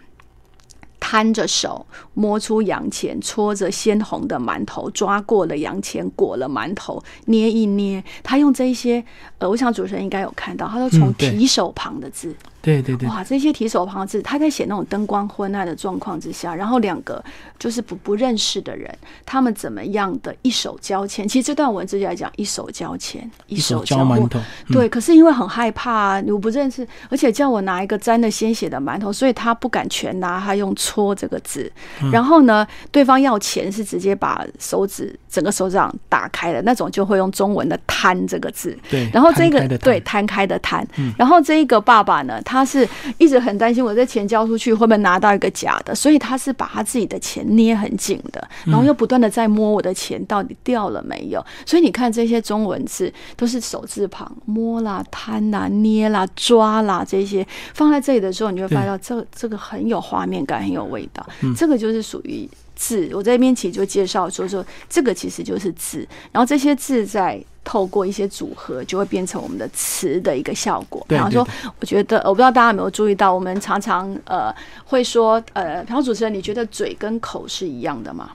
[SPEAKER 2] 摊着手摸出洋钱，搓着鲜红的馒头，抓过了洋钱，裹了馒头，捏一捏。他用这些，呃，我想主持人应该有看到，他都从提手旁的字，
[SPEAKER 1] 对对对，
[SPEAKER 2] 哇，这些提手旁的字，他在写那种灯光昏暗的状况之下，然后两个就是不不认识的人，他们怎么样的一手交钱？其实这段文字就来讲一手交钱，
[SPEAKER 1] 一手
[SPEAKER 2] 交
[SPEAKER 1] 馒头。
[SPEAKER 2] 对，可是因为很害怕啊，我不认识，而且叫我拿一个沾了鲜血的馒头，所以他不敢全拿，他用搓这个字。然后呢，对方要钱是直接把手指整个手掌打开的那种，就会用中文的摊这个字。
[SPEAKER 1] 对，
[SPEAKER 2] 然后这个对摊开的摊，然后这一个爸爸呢，他是一直很担心我这钱交出去会不会拿到一个假的，所以他是把他自己的钱捏很紧的，然后又不断的在摸我的钱到底掉了没有。所以你看这些中文字都是手字旁，摸啦、摊啦、捏啦、抓啦这些放在这里的时候，你就发现这这个很有画面感，很有味道。这个就是属于字。我在这边其实就介绍说说，这个其实就是字，然后这些字在。透过一些组合，就会变成我们的词的一个效果。比方说，我觉得我不知道大家有没有注意到，我们常常呃会说呃，比方主持人，你觉得嘴跟口是一样的吗？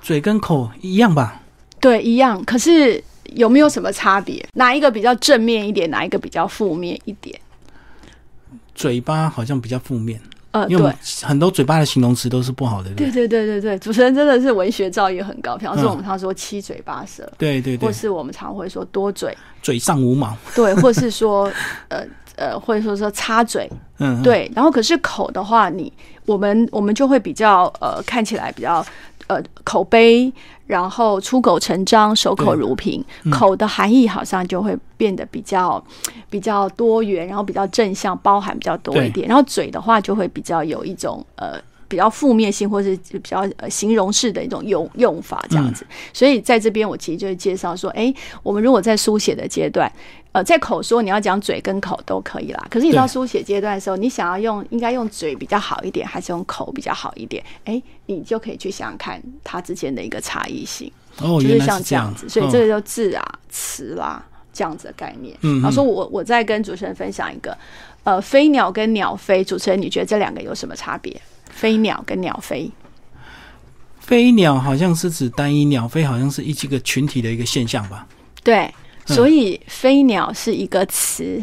[SPEAKER 1] 嘴跟口一样吧？
[SPEAKER 2] 对，一样。可是有没有什么差别？哪一个比较正面一点？哪一个比较负面一点？
[SPEAKER 1] 嘴巴好像比较负面。
[SPEAKER 2] 呃，对，
[SPEAKER 1] 很多嘴巴的形容词都是不好的。
[SPEAKER 2] 对对对对对，主持人真的是文学造诣很高。比方说，我们常说七嘴八舌，
[SPEAKER 1] 对对对，
[SPEAKER 2] 或是我们常会说多嘴，
[SPEAKER 1] 嘴上无毛，
[SPEAKER 2] 对，或是说 呃呃，或者说说插嘴，嗯，对。然后可是口的话，你我们我们就会比较呃看起来比较呃口碑。然后出口成章，守口如瓶。口的含义好像就会变得比较比较多元，然后比较正向，包含比较多一点。然后嘴的话就会比较有一种呃比较负面性，或是比较呃形容式的一种用用法这样子。所以在这边我其实就是介绍说，哎，我们如果在书写的阶段。呃，在口说你要讲嘴跟口都可以啦。可是你到书写阶段的时候，你想要用应该用嘴比较好一点，还是用口比较好一点？哎，你就可以去想想看它之间的一个差异性。
[SPEAKER 1] 哦，
[SPEAKER 2] 就是
[SPEAKER 1] 像
[SPEAKER 2] 这样子，所以这个就字啊、词啦这样子的概念。嗯，然后说我我再跟主持人分享一个，呃，飞鸟跟鸟飞，主持人你觉得这两个有什么差别？飞鸟跟鸟飞，
[SPEAKER 1] 飞鸟好像是指单一，鸟飞好像是一几个群体的一个现象吧？
[SPEAKER 2] 对。所以飞鸟是一个词，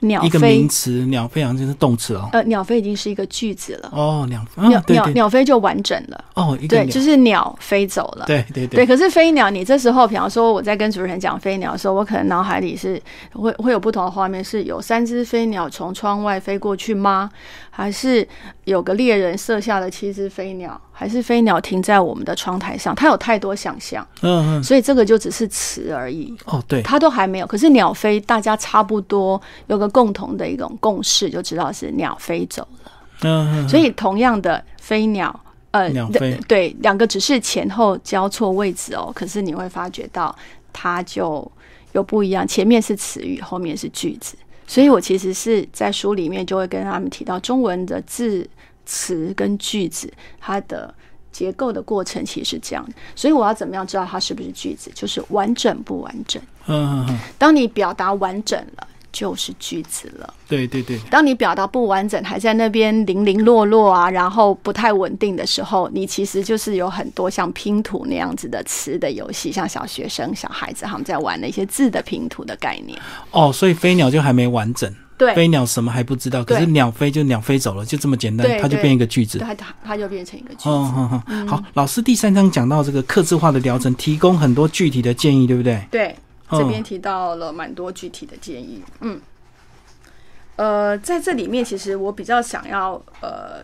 [SPEAKER 2] 鸟
[SPEAKER 1] 一个名词，鸟飞好像就是动词哦。
[SPEAKER 2] 呃，鸟飞已经是一个句子了。
[SPEAKER 1] 哦，
[SPEAKER 2] 鸟鸟鸟鸟飞就完整了。
[SPEAKER 1] 哦，
[SPEAKER 2] 对，就是鸟飞走了。
[SPEAKER 1] 对对对。
[SPEAKER 2] 对，可是飞鸟，你这时候，比方说我在跟主持人讲飞鸟的时候，我可能脑海里是会会有不同的画面，是有三只飞鸟从窗外飞过去吗？还是有个猎人射下了七只飞鸟，还是飞鸟停在我们的窗台上？他有太多想象，嗯嗯，所以这个就只是词而已。
[SPEAKER 1] 哦，对，
[SPEAKER 2] 他都还没有。可是鸟飞，大家差不多有个共同的一种共识，就知道是鸟飞走了。嗯嗯。所以同样的飞鸟，
[SPEAKER 1] 呃，鸟飞
[SPEAKER 2] 对两个只是前后交错位置哦，可是你会发觉到它就有不一样，前面是词语，后面是句子。所以我其实是在书里面就会跟他们提到中文的字词跟句子，它的结构的过程其实是这样。所以我要怎么样知道它是不是句子？就是完整不完整。嗯嗯嗯。当你表达完整了。就是句子了。
[SPEAKER 1] 对对对。
[SPEAKER 2] 当你表达不完整，还在那边零零落落啊，然后不太稳定的时候，你其实就是有很多像拼图那样子的词的游戏，像小学生、小孩子他们在玩的一些字的拼图的概念。
[SPEAKER 1] 哦，所以飞鸟就还没完整。
[SPEAKER 2] 对。
[SPEAKER 1] 飞鸟什么还不知道，可是鸟飞就鸟飞走了，就这么简单，它就变一个句子。
[SPEAKER 2] 它它它就变成一个句子。
[SPEAKER 1] 好好，老师第三章讲到这个刻字化的疗程，提供很多具体的建议，对不对？
[SPEAKER 2] 对。这边提到了蛮多具体的建议，嗯，呃，在这里面其实我比较想要呃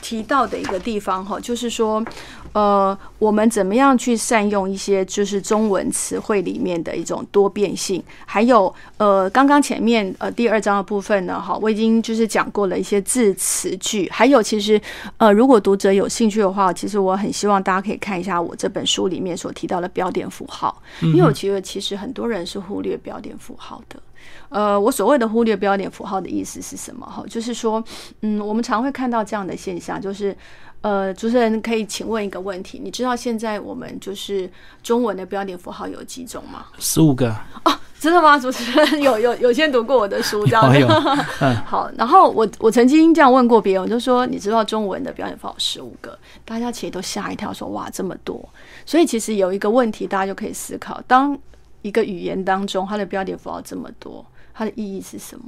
[SPEAKER 2] 提到的一个地方哈，就是说。呃，我们怎么样去善用一些就是中文词汇里面的一种多变性？还有，呃，刚刚前面呃第二章的部分呢，哈，我已经就是讲过了一些字词句。还有，其实呃，如果读者有兴趣的话，其实我很希望大家可以看一下我这本书里面所提到的标点符号，因为我觉得其实很多人是忽略标点符号的。呃，我所谓的忽略标点符号的意思是什么？哈，就是说，嗯，我们常会看到这样的现象，就是。呃，主持人可以请问一个问题，你知道现在我们就是中文的标点符号有几种吗？
[SPEAKER 1] 十五个
[SPEAKER 2] 哦，真的吗？主持人有有有先读过我的书，这样
[SPEAKER 1] 子。
[SPEAKER 2] 好，然后我我曾经这样问过别人，我就说你知道中文的标点符号十五个，大家其实都吓一跳，说哇这么多。所以其实有一个问题，大家就可以思考：当一个语言当中它的标点符号这么多，它的意义是什么？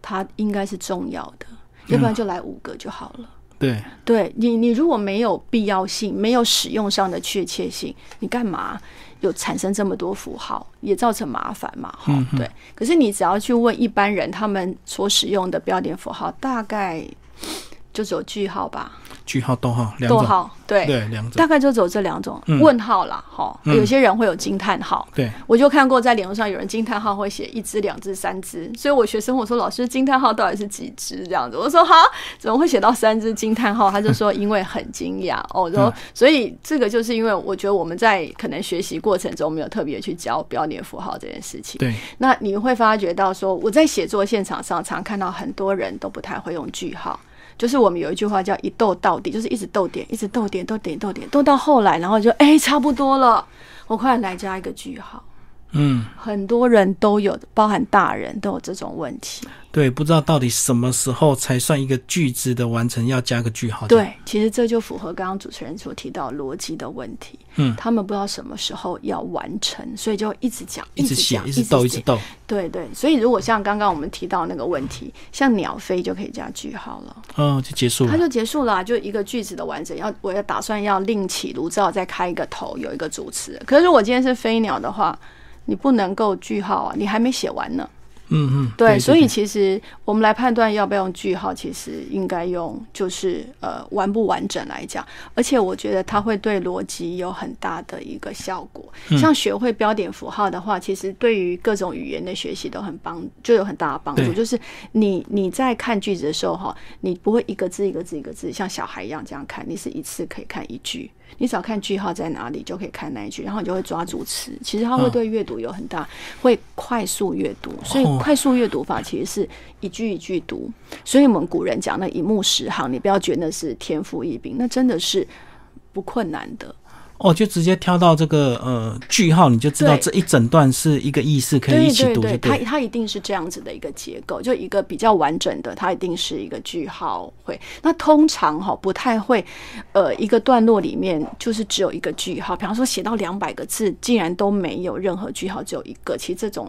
[SPEAKER 2] 它应该是重要的，要不然就来五个就好了。
[SPEAKER 1] 对，
[SPEAKER 2] 对你，你如果没有必要性，没有使用上的确切性，你干嘛有产生这么多符号，也造成麻烦嘛？哈、
[SPEAKER 1] 嗯
[SPEAKER 2] 对。可是你只要去问一般人，他们所使用的标点符号，大概就只有句号吧，
[SPEAKER 1] 句号、逗号两种，
[SPEAKER 2] 逗号，对，
[SPEAKER 1] 对，两种
[SPEAKER 2] 大，概就只有这两种。
[SPEAKER 1] 嗯
[SPEAKER 2] 问号啦，哈、
[SPEAKER 1] 嗯
[SPEAKER 2] 有些人会有惊叹号。
[SPEAKER 1] 对，
[SPEAKER 2] 我就看过在脸书上有人惊叹号会写一只、两只、三只，所以我学生我说：“老师，惊叹号到底是几只？”这样子，我说：“哈，怎么会写到三只惊叹号？”他就说：“因为很惊讶。”哦，我说
[SPEAKER 1] 嗯：“
[SPEAKER 2] 所以这个就是因为我觉得我们在可能学习过程中没有特别去教标点符号这件事情。
[SPEAKER 1] 对，
[SPEAKER 2] 那你会发觉到说，我在写作现场上常看到很多人都不太会用句号。就是我们有一句话叫“一逗到底”，就是一直逗点，一直逗点，逗点，逗点，逗到后来，然后就哎、差不多了，我快来加一个句号。
[SPEAKER 1] 嗯，
[SPEAKER 2] 很多人都有，包含大人都有这种问题。
[SPEAKER 1] 对，不知道到底什么时候才算一个句子的完成，要加个句号。，
[SPEAKER 2] 对，其实这就符合刚刚主持人所提到逻辑的问题。
[SPEAKER 1] 嗯
[SPEAKER 2] 他们不知道什么时候要完成，所以就一直讲，
[SPEAKER 1] 一直写，
[SPEAKER 2] 讲，
[SPEAKER 1] 一直逗，一直
[SPEAKER 2] 讲。
[SPEAKER 1] 逗。
[SPEAKER 2] 对对，所以如果像刚刚我们提到那个问题，像鸟飞就可以加句号了。
[SPEAKER 1] 哦，就结束了。
[SPEAKER 2] 它就结束了啊、就一个句子的完整。要我要打算要另起炉灶，再开一个头，有一个主持。可是如果今天是飞鸟的话，你不能够句号啊，你还没写完呢。
[SPEAKER 1] 嗯嗯，
[SPEAKER 2] 对，所以其实我们来判断要不要用句号，其实应该用就是呃完不完整来讲，而且我觉得它会对逻辑有很大的一个效果。
[SPEAKER 1] 嗯
[SPEAKER 2] 像学会标点符号的话，其实对于各种语言的学习都很帮，就有很大的帮助。就是你你在看句子的时候哈，你不会一个字一个字一个字像小孩一样这样看，你是一次可以看一句。你只要看句号在哪里，就可以看那一句，然后你就会抓主词。其实它会
[SPEAKER 1] 嗯
[SPEAKER 2] 对阅读有很大，会快速阅读。所以
[SPEAKER 1] 哦
[SPEAKER 2] 快速阅读法其实是一句一句读。所以我们古人讲那一目十行，你不要觉得那是天赋异禀，那真的是不困难的。
[SPEAKER 1] 哦，就直接挑到这个呃句号，你就知道这一整段是一个意思，可以
[SPEAKER 2] 对
[SPEAKER 1] 一起读，就
[SPEAKER 2] 对对，它
[SPEAKER 1] 对。
[SPEAKER 2] 它一定是这样子的一个结构，就一个比较完整的，它一定是一个句号会。那通常哈不太会，呃，一个段落里面就是只有一个句号，比方说写到两百个字，竟然都没有任何句号，只有一个，其实这种。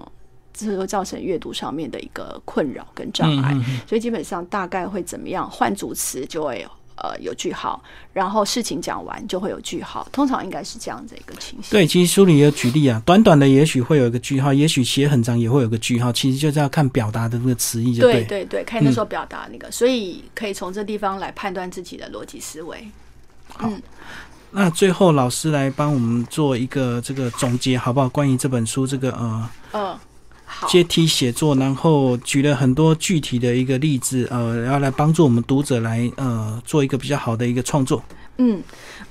[SPEAKER 2] 这会造成阅读上面的一个困扰跟障碍，
[SPEAKER 1] 嗯嗯嗯
[SPEAKER 2] 所以基本上大概会怎么样？换组词就会呃有句号，然后事情讲完就会有句号，通常应该是这样的一个情形。
[SPEAKER 1] 对，其实书里也有举例啊，短短的也许会有一个句号，也许写很长也会有个句号，其实就是要看表达的那个词义，就
[SPEAKER 2] 对
[SPEAKER 1] 对。
[SPEAKER 2] 对对，看那时候表达那个，所以可以从这地方来判断自己的逻辑思维。嗯，
[SPEAKER 1] 那最后老师来帮我们做一个这个总结，好不好？关于这本书这个呃
[SPEAKER 2] 嗯，好，
[SPEAKER 1] 阶梯写作，然后举了很多具体的一个例子，呃，要来帮助我们读者来呃做一个比较好的一个创作。
[SPEAKER 2] 嗯，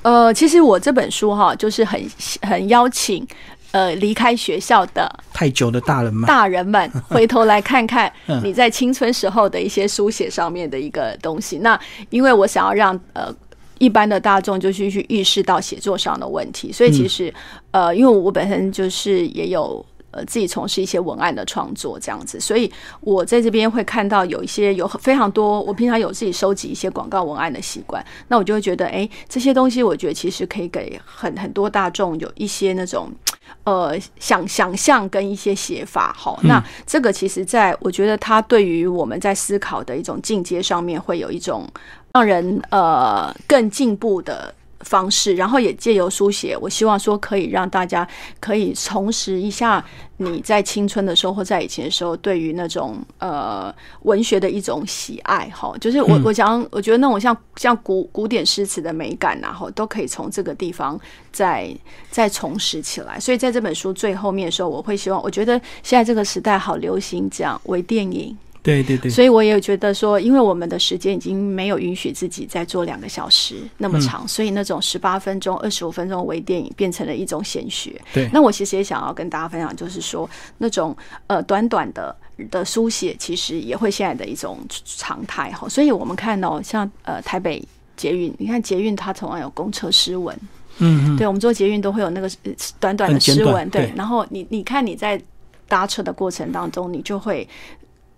[SPEAKER 2] 呃，其实我这本书哈，就是很很邀请呃离开学校的
[SPEAKER 1] 太久的大人们，
[SPEAKER 2] 大人们 回头来看看
[SPEAKER 1] 嗯
[SPEAKER 2] 你在青春时候的一些书写上面的一个东西。那因为我想要让呃。一般的大众就是去意识到写作上的问题，所以其实、呃，因为我本身就是也有呃自己从事一些文案的创作这样子，所以我在这边会看到有一些有非常多，我平常有自己收集一些广告文案的习惯，那我就会觉得，哎，这些东西我觉得其实可以给很很多大众有一些那种。呃，想想象跟一些写法，好，那这个其实在我觉得它对于我们在思考的一种进阶上面，会有一种让人呃更进步的方式，然后也借由书写，我希望说可以让大家可以重拾一下你在青春的时候或在以前的时候对于那种呃文学的一种喜爱哈，就是我我想，我觉得那种像像古古典诗词的美感然后都可以从这个地方再再重拾起来。所以在这本书最后面的时候，我会希望，我觉得现在这个时代好流行这样微电影。
[SPEAKER 1] 对对对，
[SPEAKER 2] 所以我也觉得说，因为我们的时间已经没有允许自己再做两个小时那么长，所以那种十八分钟、二十五分钟微电影变成了一种显学。
[SPEAKER 1] 对
[SPEAKER 2] 那我其实也想要跟大家分享，就是说那种呃短短的的书写，其实也会现在的一种常态哈。所以我们看到、像呃台北捷运，你看捷运它同样有公车诗文，
[SPEAKER 1] 嗯嗯，
[SPEAKER 2] 对，我们做捷运都会有那个呃短短的诗文，对
[SPEAKER 1] 对。
[SPEAKER 2] 然后你你看你在搭车的过程当中，你就会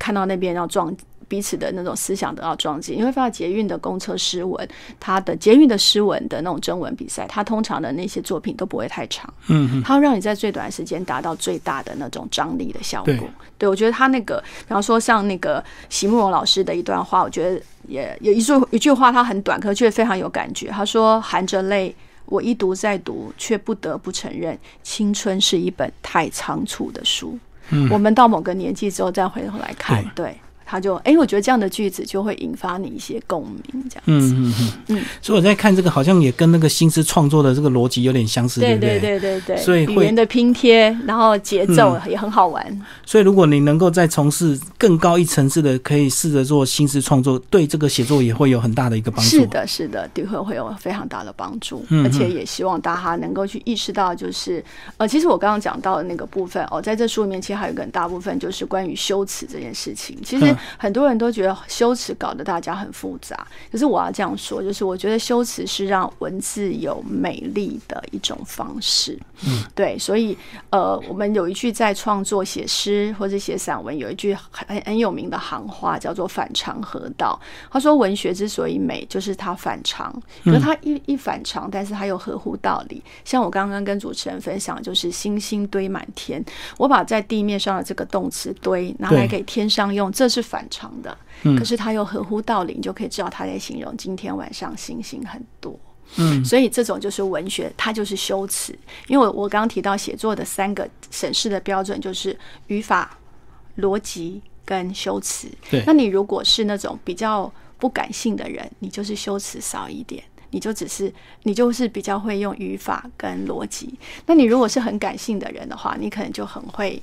[SPEAKER 2] 看到那边要撞彼此的那种思想得到撞击。你会发现捷运的公车诗文，它的捷运的诗文的那种征文比赛，它通常的那些作品都不会太长，
[SPEAKER 1] 嗯
[SPEAKER 2] 它会让你在最短的时间达到最大的那种张力的效果。
[SPEAKER 1] 对
[SPEAKER 2] 对我觉得他那个，比方说像那个席慕容老师的一段话，我觉得也有一句一句话，它很短，可是却非常有感觉。他说：“含着泪，我一读再读，却不得不承认，青春是一本太仓促的书。
[SPEAKER 1] 嗯
[SPEAKER 2] 我们到某个年纪之后再回头来看，对。”他就哎、我觉得这样的句子就会引发你一些共鸣，这样子。
[SPEAKER 1] 嗯嗯嗯
[SPEAKER 2] 嗯
[SPEAKER 1] 所以我在看这个，好像也跟那个新诗创作的这个逻辑有点相似，
[SPEAKER 2] 对
[SPEAKER 1] 不对？
[SPEAKER 2] 对对对，
[SPEAKER 1] 所以会
[SPEAKER 2] 语言的拼贴，然后节奏也很好玩。
[SPEAKER 1] 所以如果你能够再从事更高一层次的，可以试着做新诗创作，对这个写作也会有很大的一个帮助。
[SPEAKER 2] 是，的，是的，的确会有非常大的帮助，
[SPEAKER 1] 嗯
[SPEAKER 2] 而且也希望大家能够去意识到，就是呃，其实我刚刚讲到的那个部分哦，在这书里面其实还有一个很大部分就是关于修辞这件事情。其实
[SPEAKER 1] 嗯
[SPEAKER 2] 很多人都觉得修辞搞得大家很复杂，可是我要这样说，就是我觉得修辞是让文字有美丽的一种方式。
[SPEAKER 1] 嗯，
[SPEAKER 2] 对，所以呃，我们有一句在创作写诗或者写散文，有一句很很有名的行话，叫做“反常合道”。他说，文学之所以美，就是它反常，可是它一一反常，但是它又合乎道理。像我刚刚跟主持人分享，就是星星堆满天，我把在地面上的这个动词“堆”拿来给天上用，这是反常的。
[SPEAKER 1] 嗯
[SPEAKER 2] 可是它又合乎道理，你就可以知道他在形容今天晚上星星很多。
[SPEAKER 1] 嗯，
[SPEAKER 2] 所以这种就是文学，它就是修辞。因为我我刚刚提到写作的三个审视的标准，就是语法、逻辑跟修辞。
[SPEAKER 1] 对
[SPEAKER 2] 那你如果是那种比较不感性的人，你就是修辞少一点。你就只是你就是比较会用语法跟逻辑，那你如果是很感性的人的话，你可能就很会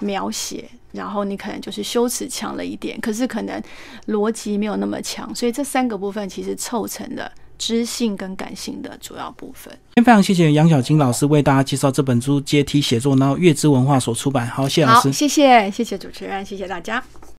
[SPEAKER 2] 描写，然后你可能就是修辞强了一点，可是可能逻辑没有那么强，所以这三个部分其实凑成了知性跟感性的主要部分。
[SPEAKER 1] 今天非常谢谢杨小金老师为大家介绍这本书《阶梯写作》，然后月之文化所出版。好，谢谢老
[SPEAKER 2] 好，
[SPEAKER 1] 师。
[SPEAKER 2] 谢谢谢谢主持人，谢谢大家。